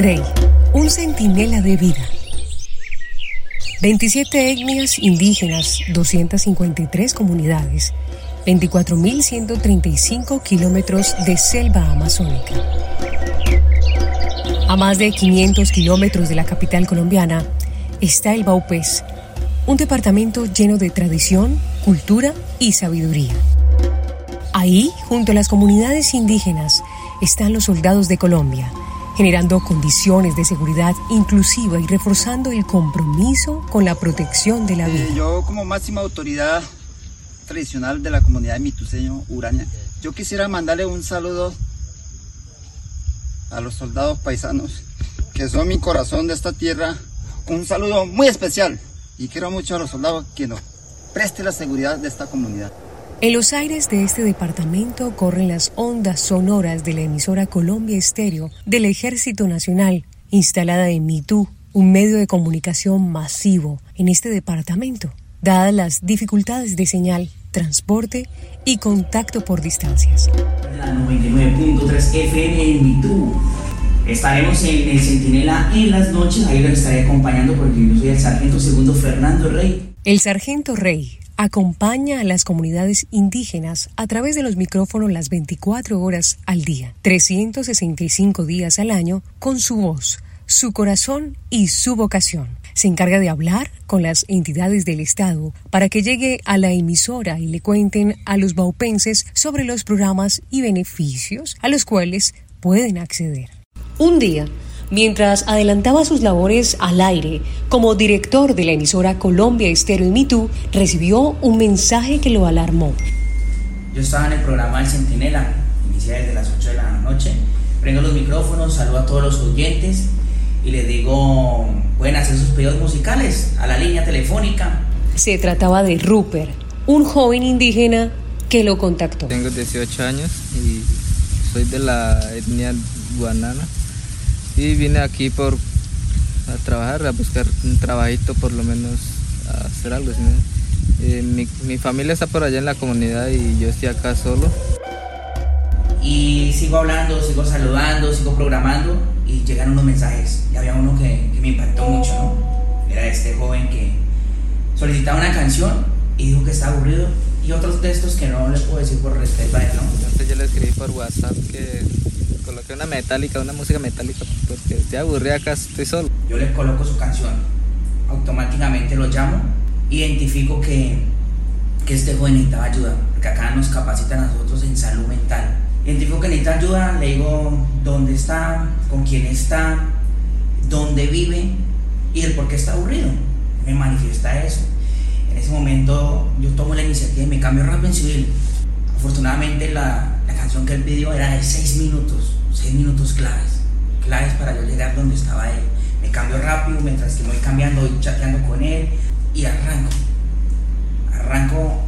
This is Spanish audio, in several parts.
Rey, un centinela de vida. 27 etnias indígenas, 253 comunidades, 24.135 kilómetros de selva amazónica. A más de 500 kilómetros de la capital colombiana está el Baupés, un departamento lleno de tradición, cultura y sabiduría. Ahí, junto a las comunidades indígenas, están los soldados de Colombia, generando condiciones de seguridad inclusiva y reforzando el compromiso con la protección de la vida. yo como máxima autoridad tradicional de la comunidad de Mituseño, Uraña, yo quisiera mandarle un saludo a los soldados paisanos, que son mi corazón de esta tierra, un saludo muy especial y quiero mucho a los soldados que nos preste la seguridad de esta comunidad. En los aires de este departamento corren las ondas sonoras de la emisora Colombia Estéreo del Ejército Nacional, instalada en Mitú, un medio de comunicación masivo en este departamento, dadas las dificultades de señal, transporte y contacto por distancias. La 99.3 FM en Mitú. Estaremos en el Centinela en las noches, ahí les estaré acompañando porque yo soy el sargento segundo Fernando Rey. El sargento Rey acompaña a las comunidades indígenas a través de los micrófonos las 24 horas al día, 365 días al año, con su voz, su corazón y su vocación. Se encarga de hablar con las entidades del Estado para que llegue a la emisora y le cuenten a los baupenses sobre los programas y beneficios a los cuales pueden acceder. Un día, mientras adelantaba sus labores al aire como director de la emisora Colombia Estero y Mitú, recibió un mensaje que lo alarmó. Yo estaba en el programa El Centinela, inicié desde las 8 de la noche, prendo los micrófonos, saludo a todos los oyentes y les digo, pueden hacer sus pedidos musicales a la línea telefónica. Se trataba de Rupert, un joven indígena que lo contactó. Tengo 18 años y soy de la etnia guanana y vine aquí por a trabajar, a buscar un trabajito por lo menos, a hacer algo. Eh, mi, mi, familia está por allá en la comunidad y yo estoy acá solo. Y sigo hablando, sigo saludando, sigo programando y llegan unos mensajes. Y había uno que, que me impactó mucho, ¿no? Era este joven que solicitaba una canción y dijo que estaba aburrido y otros textos que no le puedo decir por respeto a él, ¿no? Entonces yo le escribí por WhatsApp que coloqué una metálica, una música metálica, porque estoy aburrida acá, estoy solo. Yo le coloco su canción, automáticamente lo llamo, identifico que, que este joven necesitaba ayuda, porque acá nos capacitan a nosotros en salud mental. Identifico que necesita ayuda, le digo dónde está, con quién está, dónde vive y el por qué está aburrido. Me manifiesta eso. En ese momento yo tomo la iniciativa y me cambio rápido en civil. Afortunadamente la, la canción que él pidió era de 6 minutos, 6 minutos claves, claves para yo llegar donde estaba él. Me cambio rápido mientras que voy cambiando, voy chateando con él y arranco. Arranco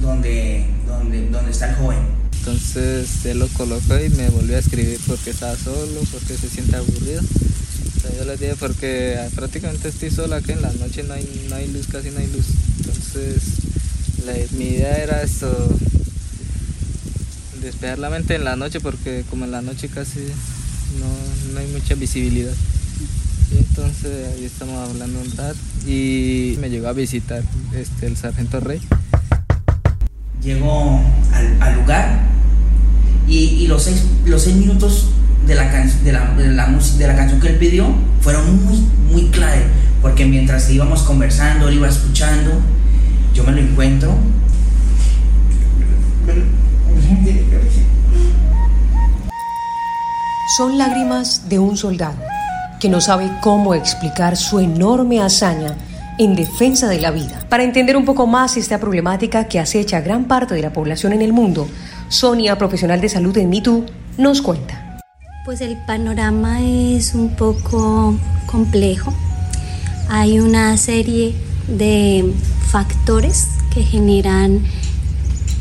donde, donde, donde está el joven. Entonces él lo colocó y me volvió a escribir porque estaba solo, porque se siente aburrido. O sea, yo le dije porque prácticamente estoy solo aquí en la noche, no hay, no hay luz, casi no hay luz. Entonces mi idea era esto, despejar la mente en la noche porque como en la noche casi no, no hay mucha visibilidad. Y entonces ahí estamos hablando un rato y me llegó a visitar este, el sargento Rey. Llegó al, al lugar y, y, los, seis, los seis minutos de la, can, de, la, de, la, de la canción que él pidió fueron muy, muy clave porque mientras íbamos conversando, él iba escuchando, yo me lo encuentro son lágrimas de un soldado que no sabe cómo explicar su enorme hazaña en defensa de la vida. Para entender un poco más esta problemática que acecha a gran parte de la población en el mundo, Sonia, profesional de salud en MeToo, nos cuenta. Pues el panorama es un poco complejo. Hay una serie de factores que generan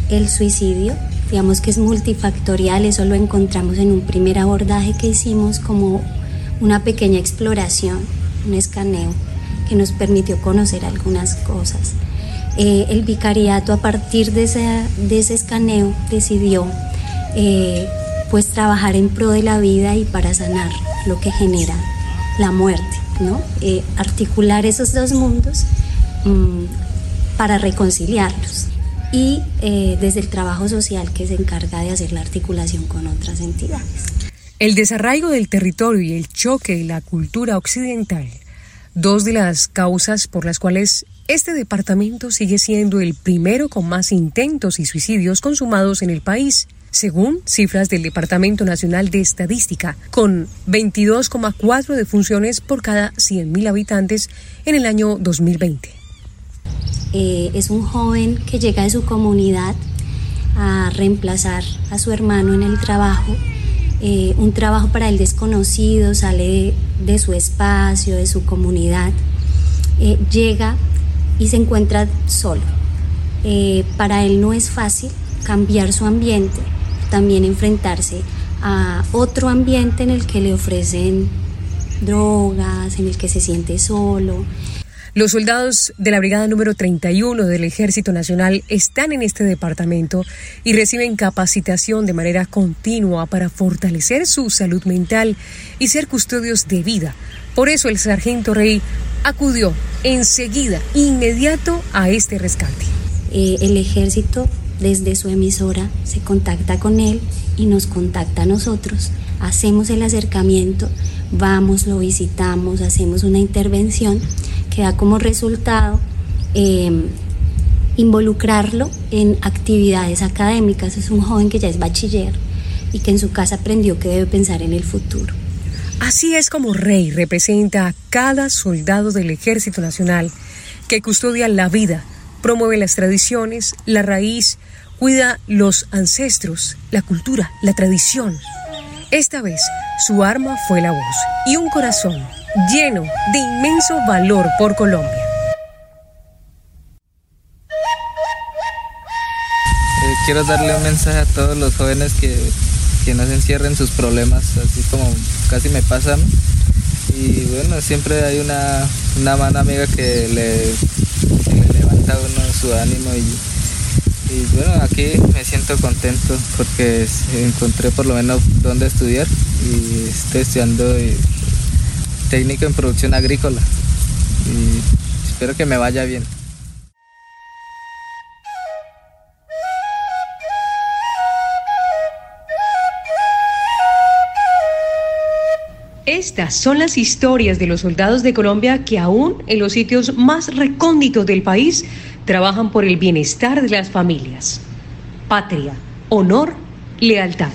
el suicidio digamos que es multifactorial, eso lo encontramos en un primer abordaje que hicimos como una pequeña exploración, un escaneo que nos permitió conocer algunas cosas. Eh, el vicariato a partir de ese, de ese escaneo decidió eh, pues trabajar en pro de la vida y para sanar lo que genera la muerte, ¿no? Eh, articular esos dos mundos mm, para reconciliarlos y eh, desde el trabajo social que se encarga de hacer la articulación con otras entidades. El desarraigo del territorio y el choque de la cultura occidental, dos de las causas por las cuales este departamento sigue siendo el primero con más intentos y suicidios consumados en el país, según cifras del Departamento Nacional de Estadística, con 22,4 defunciones por cada 100.000 habitantes en el año 2020. Eh, es un joven que llega de su comunidad a reemplazar a su hermano en el trabajo eh, un trabajo para el desconocido, sale de, su espacio, de su comunidad, eh, llega y se encuentra solo. Para él no es fácil cambiar su ambiente, también enfrentarse a otro ambiente en el que le ofrecen drogas, en el que se siente solo, los soldados de la Brigada número 31 del Ejército Nacional están en este departamento y reciben capacitación de manera continua para fortalecer su salud mental y ser custodios de vida. Por eso el sargento Rey acudió enseguida, inmediato, a este rescate. Eh, el ejército desde su emisora se contacta con él y nos contacta a nosotros. Hacemos el acercamiento, vamos, lo visitamos, hacemos una intervención que da como resultado em, involucrarlo en actividades académicas. Es un joven que ya es bachiller y que en su casa aprendió que debe pensar en el futuro. Así es como Rey representa a cada soldado del Ejército Nacional que custodia la vida, promueve las tradiciones, la raíz, cuida los ancestros, la cultura, la tradición. Esta vez su arma fue la voz y un corazón lleno de inmenso valor por Colombia. Eh, quiero darle un mensaje a todos los jóvenes que, que no se encierren sus problemas, así como casi me pasan. Y bueno, siempre hay una, una mano amiga que le, levanta a uno su ánimo y, y, bueno, aquí me siento contento porque encontré por lo menos dónde estudiar y estoy estudiando técnico en producción agrícola espero que me vaya bien. Estas son las historias de los soldados de Colombia que aún en los sitios más recónditos del país trabajan por el bienestar de las familias. Patria, honor, lealtad.